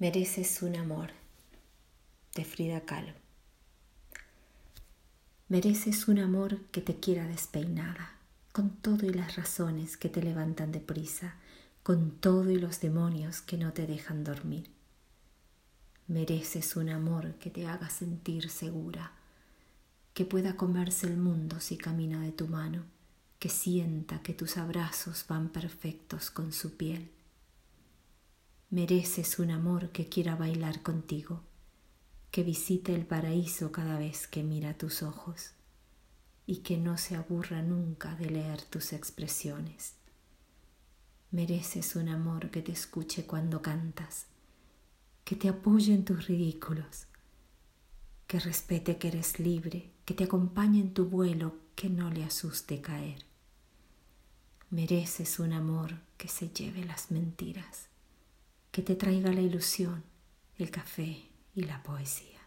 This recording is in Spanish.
Mereces un amor de Frida Kahlo. Mereces un amor que te quiera despeinada, con todo y las razones que te levantan de prisa, con todo y los demonios que no te dejan dormir. Mereces un amor que te haga sentir segura, que pueda comerse el mundo si camina de tu mano, que sienta que tus abrazos van perfectos con su piel Mereces un amor que quiera bailar contigo, que visite el paraíso cada vez que mira tus ojos y que no se aburra nunca de leer tus expresiones. Mereces un amor que te escuche cuando cantas, que te apoye en tus ridículos, que respete que eres libre, que te acompañe en tu vuelo, que no le asuste caer. Mereces un amor que se lleve las mentiras que te traiga la ilusión, el café y la poesía.